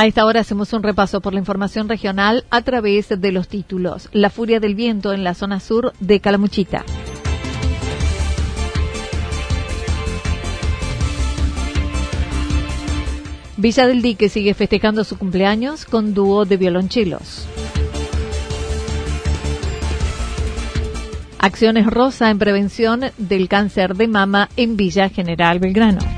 A esta hora hacemos un repaso por la información regional a través de los títulos. La furia del viento en la zona sur de Calamuchita. Villa del Dique sigue festejando su cumpleaños con dúo de violonchelos. Acciones Rosa en prevención del cáncer de mama en Villa General Belgrano.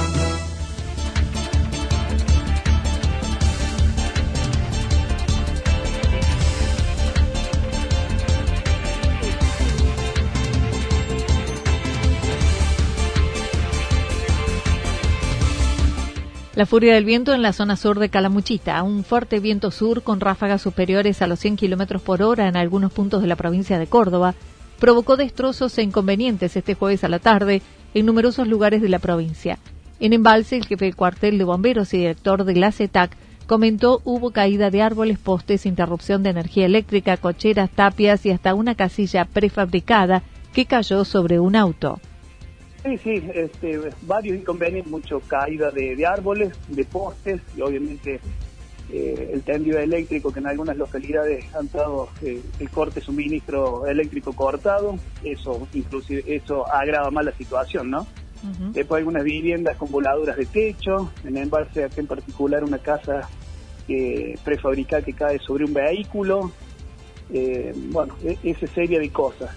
La furia del viento en la zona sur de Calamuchita. Un fuerte viento sur con ráfagas superiores a los 100 kilómetros por hora en algunos puntos de la provincia de Córdoba provocó destrozos e inconvenientes este jueves a la tarde en numerosos lugares de la provincia. En Embalse, el jefe del cuartel de bomberos y director de la CETAC comentó hubo caída de árboles, postes, interrupción de energía eléctrica, cocheras, tapias y hasta una casilla prefabricada que cayó sobre un auto. Sí, sí, este, varios inconvenientes, mucho caída de, árboles, de postes y obviamente eh, el tendido eléctrico que en algunas localidades han dado eh, el corte suministro eléctrico cortado, eso inclusive eso agrava más la situación, ¿no? Después algunas viviendas con voladuras de techo, en embalse aquí en particular una casa prefabricada que cae sobre un vehículo, eh, bueno, e, esa serie de cosas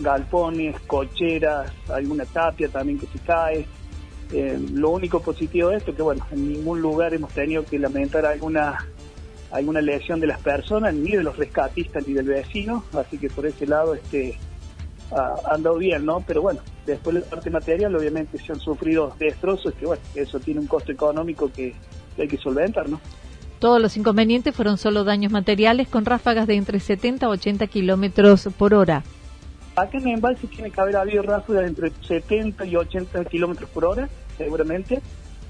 galpones, cocheras, alguna tapia también que se cae. Eh, lo único positivo de esto es que, bueno, en ningún lugar hemos tenido que lamentar alguna alguna lesión de las personas, ni de los rescatistas, ni del vecino, así que por ese lado este ha andado bien, ¿no? Pero bueno, después de la parte material, obviamente se han sufrido destrozos, que bueno, eso tiene un costo económico que, que hay que solventar, ¿no? Todos los inconvenientes fueron solo daños materiales con ráfagas de entre 70 a 80 kilómetros por hora. Acá en el embalse tiene que haber habido ráfagas entre 70 y 80 kilómetros por hora, seguramente.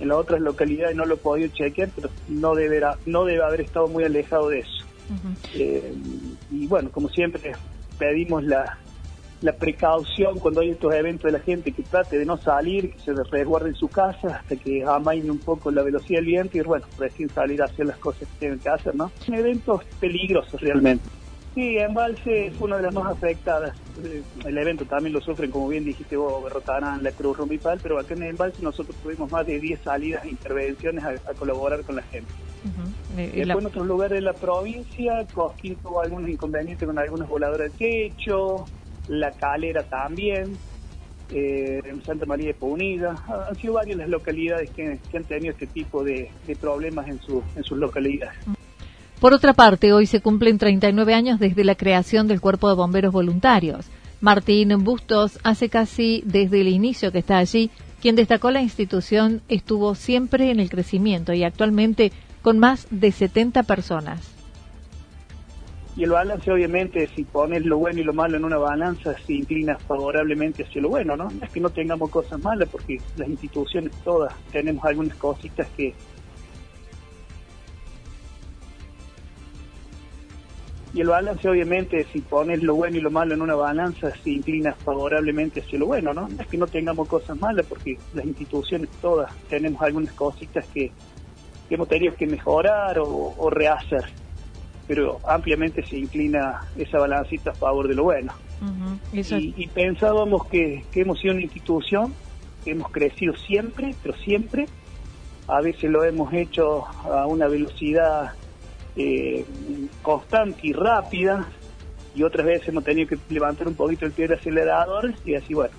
En las otras localidades no lo he podido chequear, pero no deberá, no debe haber estado muy alejado de eso. Eh, y bueno, como siempre, pedimos la, la precaución cuando hay estos eventos de la gente que trate de no salir, que se resguarde en su casa hasta que amaine un poco la velocidad del viento y bueno, recién salir a hacer las cosas que tienen que hacer, ¿no? Son eventos peligrosos realmente. Sí, Embalse es una de las más afectadas. Eh, el evento también lo sufren, como bien dijiste vos, Berrotarán, la Cruz Rumipal, pero acá en Embalse nosotros tuvimos más de 10 salidas e intervenciones a, colaborar con la gente. Después en otros lugares de la provincia, Cosquín tuvo algunos inconvenientes con algunas voladoras de techo, La Calera también, eh, en Santa María de Punida. Han sido varias las localidades que, han tenido este tipo de, problemas en, su, en sus localidades. Por otra parte, hoy se cumplen 39 años desde la creación del Cuerpo de Bomberos Voluntarios. Martín Bustos hace casi desde el inicio que está allí, quien destacó la institución estuvo siempre en el crecimiento y actualmente con más de 70 personas. Y el balance, obviamente, si pones lo bueno y lo malo en una balanza, se inclina favorablemente hacia lo bueno, ¿no? es que no tengamos cosas malas, porque las instituciones todas tenemos algunas cositas que y el balance obviamente si pones lo bueno y lo malo en una balanza se inclina favorablemente hacia lo bueno, ¿no? Es que no tengamos cosas malas porque las instituciones todas tenemos algunas cositas que, hemos tenido que mejorar o, rehacer, pero ampliamente se inclina esa balancita a favor de lo bueno. y, pensábamos que, que hemos sido una institución, que hemos crecido siempre, pero siempre, a veces lo hemos hecho a una velocidad eh, constante y rápida, y otras veces hemos tenido que levantar un poquito el pie del acelerador y así, bueno,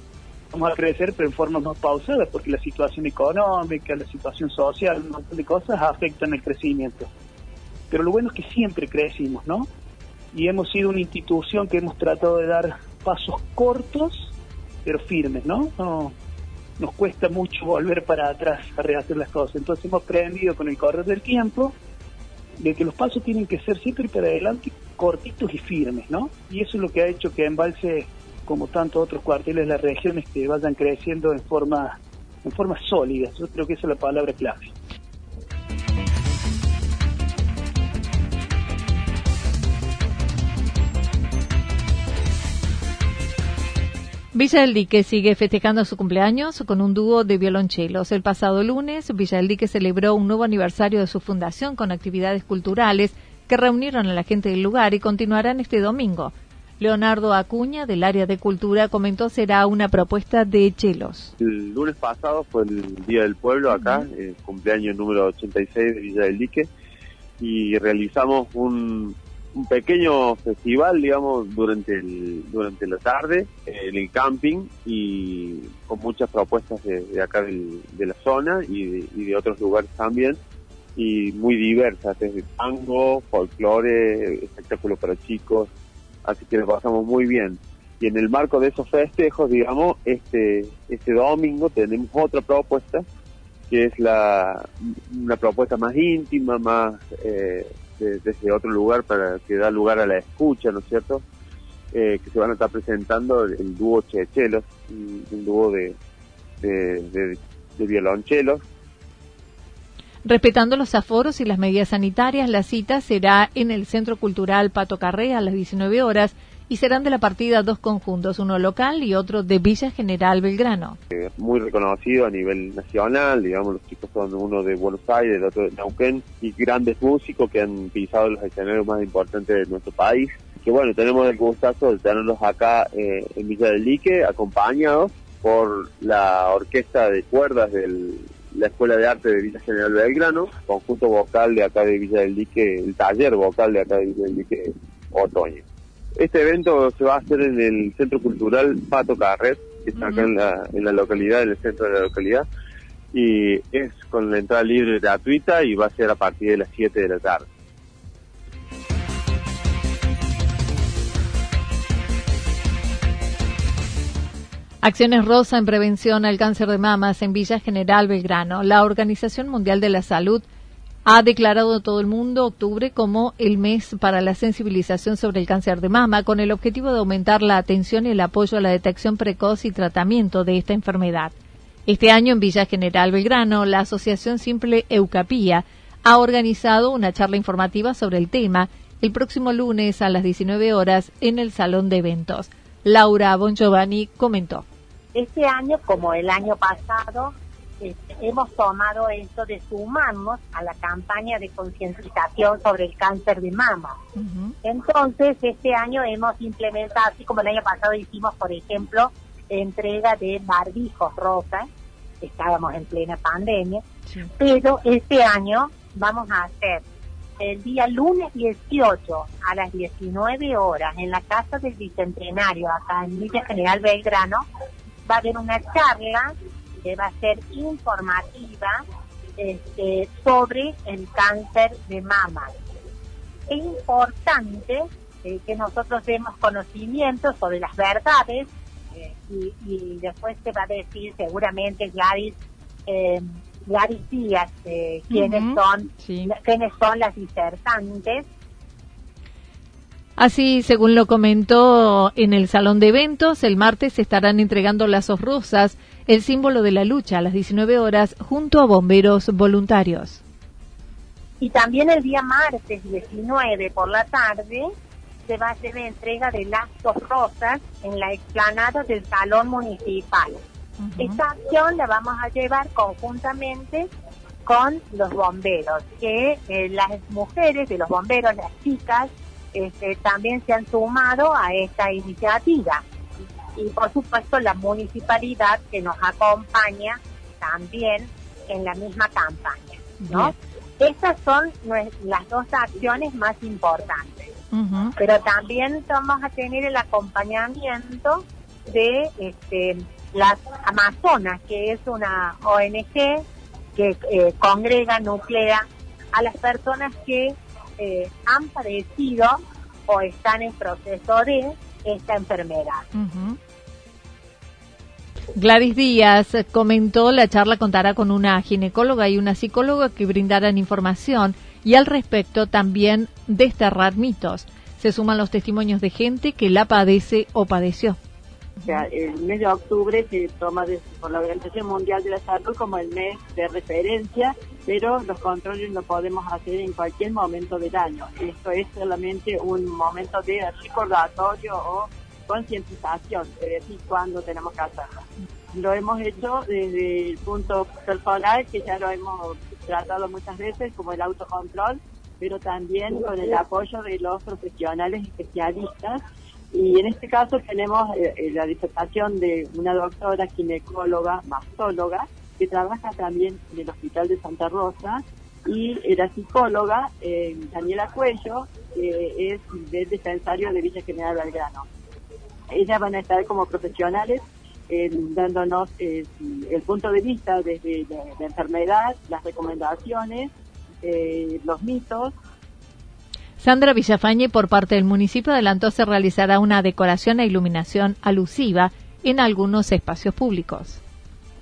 vamos a crecer, pero en forma más pausada, porque la situación económica, la situación social, un montón de cosas afectan el crecimiento. Pero lo bueno es que siempre crecimos, ¿no? Y hemos sido una institución que hemos tratado de dar pasos cortos, pero firmes, ¿no? no nos cuesta mucho volver para atrás a rehacer las cosas. Entonces hemos aprendido con el correr del tiempo de que los pasos tienen que ser siempre para adelante, cortitos y firmes, ¿no? Y eso es lo que ha hecho que Embalse, como tantos otros cuarteles de las regiones, que vayan creciendo en forma, en forma sólida. Yo creo que esa es la palabra clave. Villa del Dique sigue festejando su cumpleaños con un dúo de violonchelos. El pasado lunes, Villa del Dique celebró un nuevo aniversario de su fundación con actividades culturales que reunieron a la gente del lugar y continuarán este domingo. Leonardo Acuña, del área de cultura, comentó será una propuesta de chelos. El lunes pasado fue el Día del Pueblo acá, el cumpleaños número 86 de Villa del Dique, y realizamos un, un pequeño festival, digamos, durante el, durante la tarde en el camping y con muchas propuestas de, acá de la zona y de, otros lugares también y muy diversas, desde tango, folclore, espectáculos para chicos, así que lo pasamos muy bien. Y en el marco de esos festejos, digamos, este, este domingo tenemos otra propuesta, que es la, una propuesta más íntima, más... Eh, desde otro lugar para que da lugar a la escucha, ¿no es cierto? Eh, que se van a estar presentando el, dúo Chechelos, un, dúo de, de, violonchelos. Respetando los aforos y las medidas sanitarias, la cita será en el Centro Cultural Pato Carré a las 19 horas y serán de la partida dos conjuntos, uno local y otro de Villa General Belgrano. Eh, muy reconocido a nivel nacional, digamos, los chicos son uno de Buenos Aires, el otro de Neuquén, y grandes músicos que han pisado los escenarios más importantes de nuestro país. Que bueno, tenemos el gustazo de tenerlos acá eh, en Villa del Lique, acompañados por la orquesta de cuerdas de la Escuela de Arte de Villa General Belgrano, conjunto vocal de acá de Villa del Lique, el taller vocal de acá de Villa del Lique, Otoño. Este evento se va a hacer en el Centro Cultural Pato Carret, que está acá en la, en la localidad, en el centro de la localidad, y es con la entrada libre gratuita y va a ser a partir de las 7 de la tarde. Acciones Rosa en prevención al cáncer de mamas en Villa General Belgrano. La Organización Mundial de la Salud ha declarado todo el mundo octubre como el mes para la sensibilización sobre el cáncer de mama, con el objetivo de aumentar la atención y el apoyo a la detección precoz y tratamiento de esta enfermedad. Este año en Villa General Belgrano, la Asociación Simple Eucapía ha organizado una charla informativa sobre el tema el próximo lunes a las 19 horas en el Salón de Eventos. Laura Bongiovanni comentó. Este año, como el año pasado, este, hemos tomado esto de sumarnos a la campaña de concientización sobre el cáncer de mama. Entonces, este año hemos implementado, así como el año pasado hicimos, por ejemplo, entrega de barbijos rosas, estábamos en plena pandemia, pero este año vamos a hacer el día lunes 18 a las 19 horas en la Casa del Bicentenario, acá en Villa General Belgrano, va a haber una charla que va a ser informativa este, sobre el cáncer de mama. Es importante eh, que nosotros demos conocimiento sobre las verdades eh, y, después se va a decir seguramente Gladys, eh, Gladys Díaz quiénes son quiénes son las disertantes. Así, según lo comentó en el salón de eventos, el martes se estarán entregando lazos rosas, el símbolo de la lucha, a las 19 horas, junto a bomberos voluntarios. Y también el día martes 19 por la tarde se va a hacer la entrega de lazos rosas en la explanada del salón municipal. Esta acción la vamos a llevar conjuntamente con los bomberos, que eh, las mujeres de los bomberos, las chicas, este, también se han sumado a esta iniciativa. Y por supuesto la municipalidad que nos acompaña también en la misma campaña. ¿no? Estas son las dos acciones más importantes. Pero también vamos a tener el acompañamiento de este, las Amazonas, que es una ONG que eh, congrega, nuclea a las personas que eh, han padecido o están en proceso de esta enfermedad. Gladys Díaz comentó, la charla contará con una ginecóloga y una psicóloga que brindarán información y al respecto también desterrar mitos. Se suman los testimonios de gente que la padece o padeció. Sea, el mes de octubre se toma por la Organización Mundial de la Salud como el mes de referencia, pero los controles lo podemos hacer en cualquier momento del año. Esto es solamente un momento de recordatorio o concientización, es decir, cuándo tenemos que hacerlo. Lo hemos hecho desde el punto personal, que ya lo hemos tratado muchas veces, como el autocontrol, pero también con el apoyo de los profesionales especialistas y en este caso tenemos eh, eh, la disertación de una doctora ginecóloga, mastóloga, que trabaja también en el Hospital de Santa Rosa, y la psicóloga eh, Daniela Cuello, que es del dispensario de Villa General Belgrano. Ellas van a estar como profesionales dándonos el punto de vista desde la, enfermedad, las recomendaciones, los mitos Sandra Villafañe, por parte del municipio, adelantó se realizará una decoración e iluminación alusiva en algunos espacios públicos.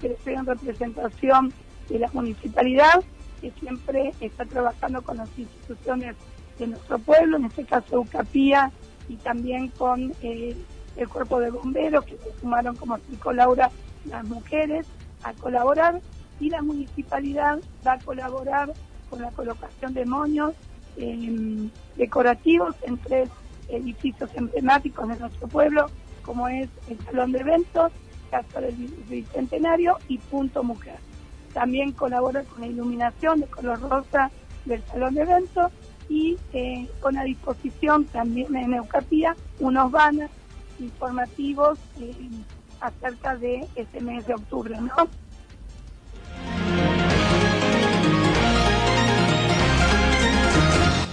Estoy en representación de la municipalidad, que siempre está trabajando con las instituciones de nuestro pueblo, en este caso UCAPía, y también con eh, el cuerpo de bomberos, que se sumaron, como explicó Laura, las mujeres a colaborar, y la municipalidad va a colaborar con la colocación de moños eh, decorativos en tres edificios emblemáticos de nuestro pueblo, como es el Salón de Eventos, Casa del Bicentenario y Punto Mujer. También colabora con la iluminación de color rosa del Salón de Eventos y eh, con a disposición también en Eucatía unos banners informativos eh, acerca de este mes de octubre, ¿no?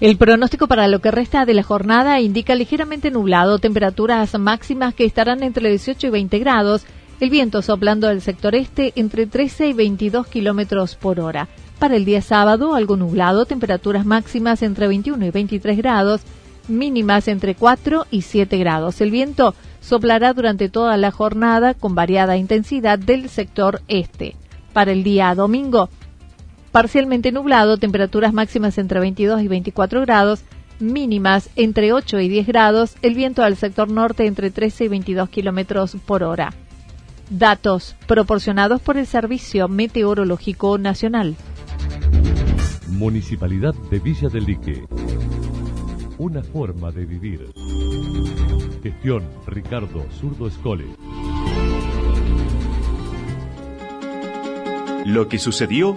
El pronóstico para lo que resta de la jornada indica ligeramente nublado, temperaturas máximas que estarán entre 18 y 20 grados, el viento soplando del sector este entre 13 y 22 kilómetros por hora. Para el día sábado, algo nublado, temperaturas máximas entre 21 y 23 grados, mínimas entre 4 y 7 grados. El viento soplará durante toda la jornada con variada intensidad del sector este. Para el día domingo, parcialmente nublado, temperaturas máximas entre 22 y 24 grados, mínimas entre 8 y 10 grados, el viento al sector norte entre 13 y 22 kilómetros por hora. Datos proporcionados por el Servicio Meteorológico Nacional. Municipalidad de Villa del Lique. Una forma de vivir. Gestión Ricardo Zurdo Escole. Lo que sucedió